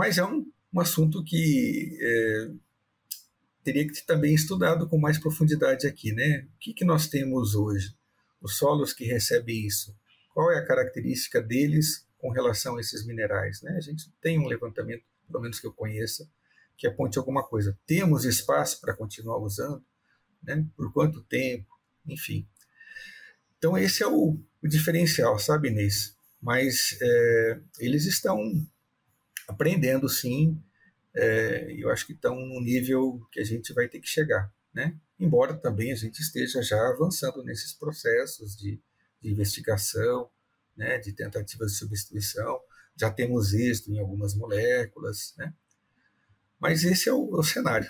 Mas é um, um assunto que é, teria que ser também estudado com mais profundidade aqui, né? O que, que nós temos hoje? Os solos que recebem isso, qual é a característica deles com relação a esses minerais, né? A gente tem um levantamento, pelo menos que eu conheça, que aponte alguma coisa. Temos espaço para continuar usando, né? Por quanto tempo, enfim. Então esse é o, o diferencial, sabe, Inês? Mas é, eles estão aprendendo, sim, é, eu acho que estão no nível que a gente vai ter que chegar, né? Embora também a gente esteja já avançando nesses processos de, de investigação, né, de tentativas de substituição, já temos êxito em algumas moléculas, né? Mas esse é o, o cenário.